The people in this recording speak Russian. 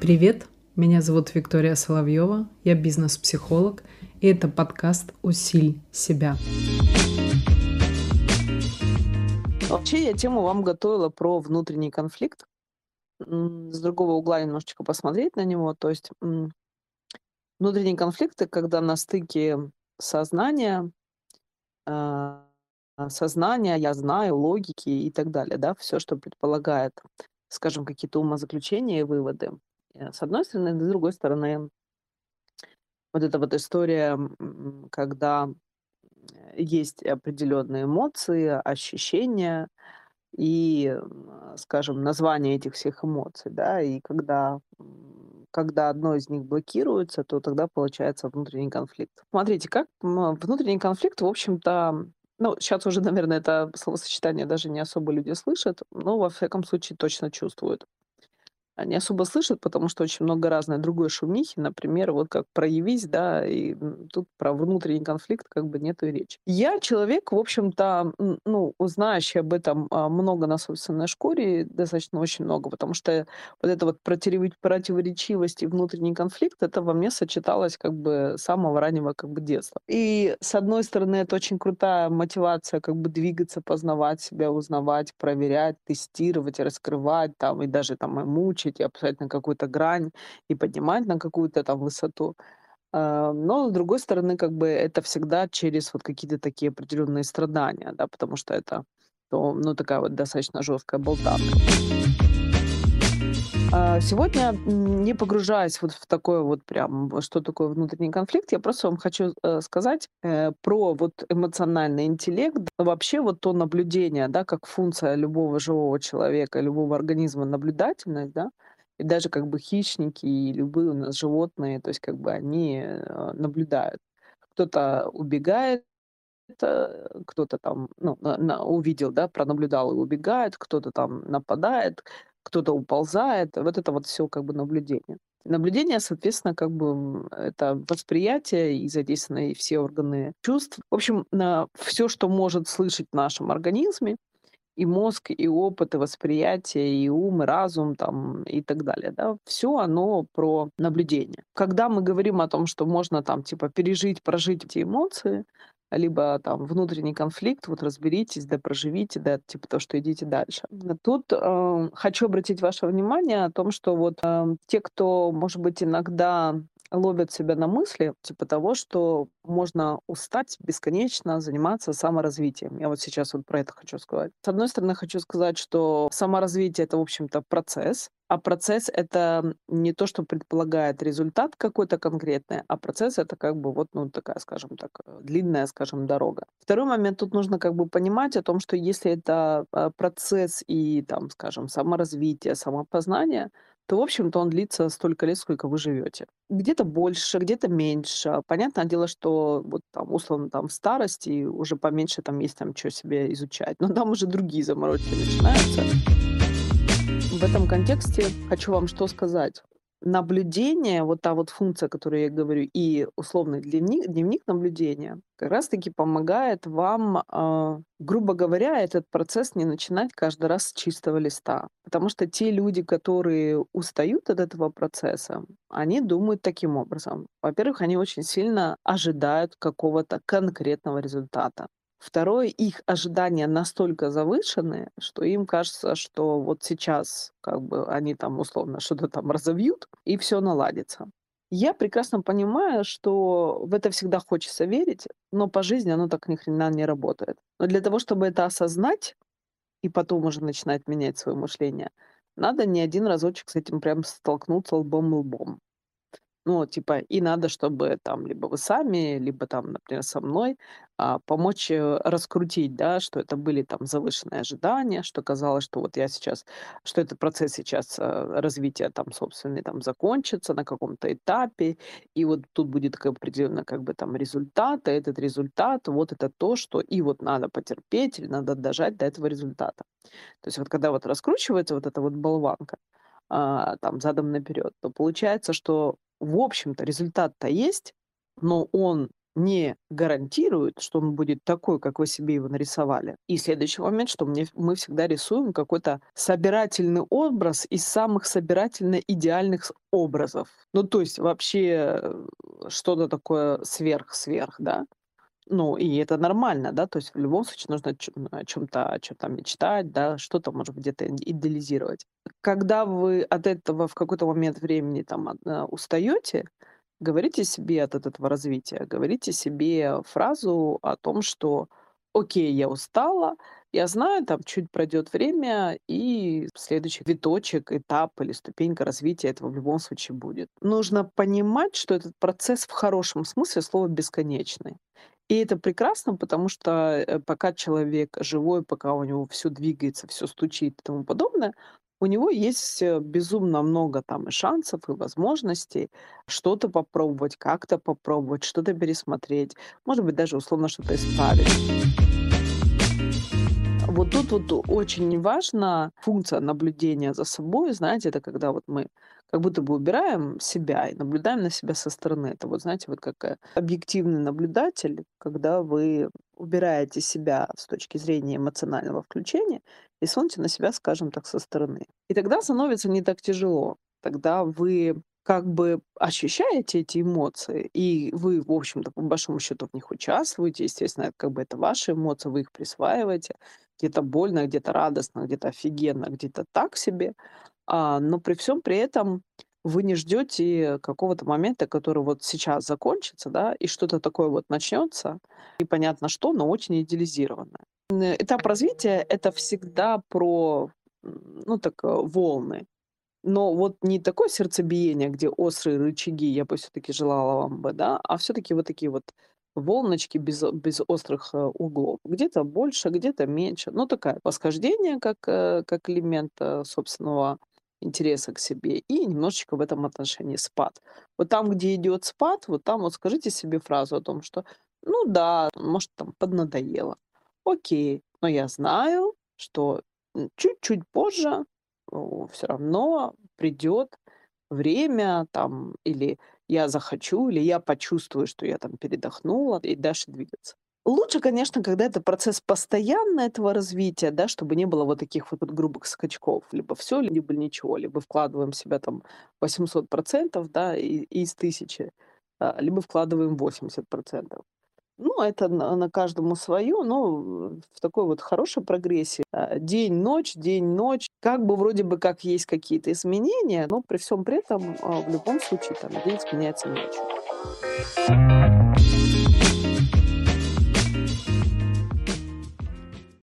Привет, меня зовут Виктория Соловьева, я бизнес-психолог, и это подкаст «Усиль себя». Вообще я тему вам готовила про внутренний конфликт. С другого угла немножечко посмотреть на него. То есть внутренние конфликты, когда на стыке сознания, а, сознания, я знаю, логики и так далее, да, все, что предполагает, скажем, какие-то умозаключения и выводы. Э, с одной стороны, с другой стороны, вот эта вот история, когда есть определенные эмоции, ощущения и, скажем, название этих всех эмоций, да, и когда, когда одно из них блокируется, то тогда получается внутренний конфликт. Смотрите, как внутренний конфликт, в общем-то, ну, сейчас уже, наверное, это словосочетание даже не особо люди слышат, но во всяком случае точно чувствуют не особо слышат, потому что очень много разной другой шумихи. Например, вот как «Проявись», да, и тут про внутренний конфликт как бы нету и речи. Я человек, в общем-то, ну, знающий об этом а, много на собственной шкуре, достаточно очень много, потому что вот эта вот противоречивость и внутренний конфликт, это во мне сочеталось как бы с самого раннего как бы детства. И с одной стороны, это очень крутая мотивация как бы двигаться, познавать себя, узнавать, проверять, тестировать, раскрывать там и даже там мучить и опускать на какую-то грань и поднимать на какую-то там высоту. А, но, с другой стороны, как бы это всегда через вот какие-то такие определенные страдания, да, потому что это, ну, такая вот достаточно жесткая болтанка. А, сегодня, не погружаясь вот в такое вот прям, что такое внутренний конфликт, я просто вам хочу э, сказать э, про вот эмоциональный интеллект, вообще вот то наблюдение, да, как функция любого живого человека, любого организма наблюдательность, да, и даже как бы хищники и любые у нас животные, то есть как бы они э, наблюдают. Кто-то убегает, кто-то там ну, на, на, увидел, да, пронаблюдал и убегает, кто-то там нападает, кто-то уползает. Вот это вот все как бы наблюдение. Наблюдение, соответственно, как бы это восприятие и задействованы все органы чувств. В общем, на все, что может слышать в нашем организме, и мозг, и опыт, и восприятие, и ум, и разум там, и так далее. Да? Все оно про наблюдение. Когда мы говорим о том, что можно там типа пережить, прожить эти эмоции, либо там внутренний конфликт, вот разберитесь, да проживите, да, типа то, что идите дальше. Тут э, хочу обратить ваше внимание о том, что вот э, те, кто, может быть, иногда ловят себя на мысли, типа того, что можно устать бесконечно заниматься саморазвитием. Я вот сейчас вот про это хочу сказать. С одной стороны, хочу сказать, что саморазвитие — это, в общем-то, процесс, а процесс — это не то, что предполагает результат какой-то конкретный, а процесс — это как бы вот, ну, такая, скажем так, э, длинная, скажем, дорога. Второй момент, тут нужно как бы понимать о том, что если это э, процесс и, там, скажем, саморазвитие, самопознание, то, в общем-то, он длится столько лет, сколько вы живете. Где-то больше, где-то меньше. Понятное дело, что вот там, условно, там в старости уже поменьше там есть там что себе изучать. Но там уже другие заморочки начинаются. В этом контексте хочу вам что сказать наблюдение, вот та вот функция, о которой я говорю, и условный дневник, дневник наблюдения, как раз-таки помогает вам, э, грубо говоря, этот процесс не начинать каждый раз с чистого листа. Потому что те люди, которые устают от этого процесса, они думают таким образом. Во-первых, они очень сильно ожидают какого-то конкретного результата. Второе, их ожидания настолько завышены, что им кажется, что вот сейчас как бы они там условно что-то там разовьют, и все наладится. Я прекрасно понимаю, что в это всегда хочется верить, но по жизни оно так ни хрена не работает. Но для того, чтобы это осознать и потом уже начинать менять свое мышление, надо не один разочек с этим прям столкнуться лбом-лбом. Ну, типа, и надо, чтобы там либо вы сами, либо там, например, со мной а, помочь э, раскрутить, да, что это были там завышенные ожидания, что казалось, что вот я сейчас, что этот процесс сейчас а, развития там, собственный, там, закончится на каком-то этапе, и вот тут будет как определенно как бы там результат, а этот результат, вот это то, что и вот надо потерпеть, или надо дожать до этого результата. То есть вот когда вот раскручивается вот эта вот болванка, а, там задом наперед, то получается, что в общем-то результат-то есть, но он не гарантирует, что он будет такой, как вы себе его нарисовали. И следующий момент, что мне, мы всегда рисуем какой-то собирательный образ из самых собирательно идеальных образов. Ну, то есть вообще э, что-то такое сверх-сверх, да. Ну, и это нормально, да, то есть в любом случае нужно о чем-то о чем-то мечтать, да, что-то, может быть, где-то ид- идеализировать. Когда вы от этого в какой-то момент времени там от- э, устаете, говорите себе от этого развития, говорите себе фразу о том, что окей, я устала, я знаю, там чуть пройдет время, и следующий виточек, этап или ступенька развития этого в любом случае будет. Нужно понимать, что этот процесс в хорошем смысле слова бесконечный. И это прекрасно, потому что э, пока человек живой, пока у него все двигается, все стучит и тому подобное, у него есть э, безумно много там и шансов, и возможностей что-то попробовать, как-то попробовать, что-то пересмотреть, может быть, даже условно что-то исправить. Вот тут вот очень важна функция наблюдения за собой. Знаете, это когда вот мы как будто бы убираем себя и наблюдаем на себя со стороны. Это вот, знаете, вот как э, объективный наблюдатель, когда вы убираете себя с точки зрения эмоционального включения и смотрите на себя, скажем так, со стороны. И тогда становится не так тяжело. Тогда вы как бы ощущаете эти эмоции, и вы, в общем-то, по большому счету в них участвуете. Естественно, как бы это ваши эмоции, вы их присваиваете. Где-то больно, где-то радостно, где-то офигенно, где-то так себе. А, но при всем при этом вы не ждете какого-то момента, который вот сейчас закончится, да, и что-то такое вот начнется, непонятно что, но очень идеализированное. Этап развития это всегда про, ну так, э, волны. Но вот не такое сердцебиение, где острые рычаги, я бы все таки желала вам бы, да, а все таки вот такие вот волночки без без острых, э, углов. Где-то больше, где-то меньше. Ну, такая восхождение как, э, как элемент, э, собственного интереса к себе и немножечко в этом отношении спад. Вот там, где идет спад, вот там вот скажите себе фразу о том, что: "Ну да, может, там поднадоело. Окей, но я знаю, что, чуть-чуть позже все равно придет время там, или я захочу, или я почувствую, что я там передохнула, и дальше двигаться. Лучше, конечно, когда это процесс постоянно этого развития, да, чтобы не было вот таких вот грубых скачков. Либо все, либо ничего. Либо вкладываем себя там 800%, да, и- из тысячи, а, либо вкладываем 80%. Ну, это на, на каждому свое, но в такой вот хорошей прогрессии. а, День-ночь, день-ночь. Как бы вроде бы как есть какие-то изменения, но при всем при этом а, в любом случае там день сменяется ночью.